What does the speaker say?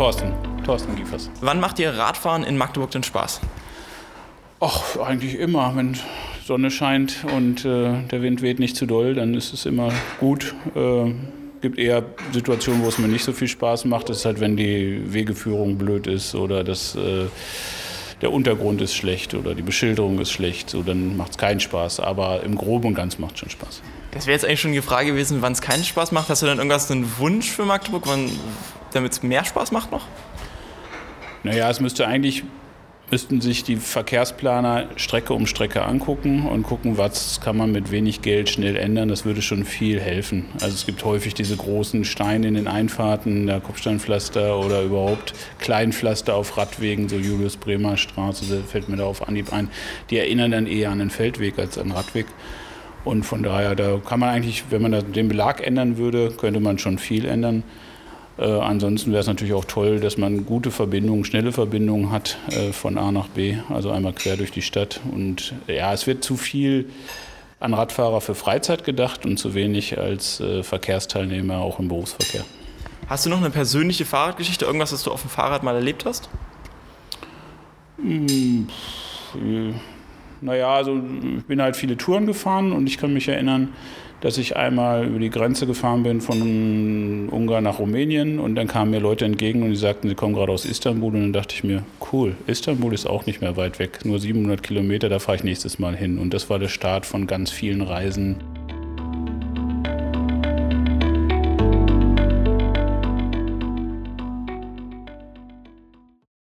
Thorsten. Thorsten Giefers. Wann macht dir Radfahren in Magdeburg denn Spaß? Ach, eigentlich immer. Wenn Sonne scheint und äh, der Wind weht nicht zu doll, dann ist es immer gut. Äh, gibt eher Situationen, wo es mir nicht so viel Spaß macht. Das ist halt, wenn die Wegeführung blöd ist oder das, äh, der Untergrund ist schlecht oder die Beschilderung ist schlecht. So, dann macht es keinen Spaß. Aber im Groben und Ganzen macht es schon Spaß. Das wäre jetzt eigentlich schon die Frage gewesen, wann es keinen Spaß macht. Hast du dann irgendwas einen Wunsch für Magdeburg, damit es mehr Spaß macht noch? Naja, es müsste eigentlich müssten sich die Verkehrsplaner Strecke um Strecke angucken und gucken, was kann man mit wenig Geld schnell ändern. Das würde schon viel helfen. Also es gibt häufig diese großen Steine in den Einfahrten, der Kopfsteinpflaster oder überhaupt Kleinpflaster auf Radwegen, so Julius Bremer Straße, fällt mir da auf Anhieb ein. Die erinnern dann eher an einen Feldweg als an Radweg. Und von daher, da kann man eigentlich, wenn man den Belag ändern würde, könnte man schon viel ändern. Äh, ansonsten wäre es natürlich auch toll, dass man gute Verbindungen, schnelle Verbindungen hat äh, von A nach B, also einmal quer durch die Stadt. Und ja, es wird zu viel an Radfahrer für Freizeit gedacht und zu wenig als äh, Verkehrsteilnehmer auch im Berufsverkehr. Hast du noch eine persönliche Fahrradgeschichte, irgendwas, was du auf dem Fahrrad mal erlebt hast? Hm, naja, also ich bin halt viele Touren gefahren und ich kann mich erinnern, dass ich einmal über die Grenze gefahren bin von Ungarn nach Rumänien und dann kamen mir Leute entgegen und die sagten, sie kommen gerade aus Istanbul und dann dachte ich mir, cool, Istanbul ist auch nicht mehr weit weg, nur 700 Kilometer, da fahre ich nächstes Mal hin und das war der Start von ganz vielen Reisen.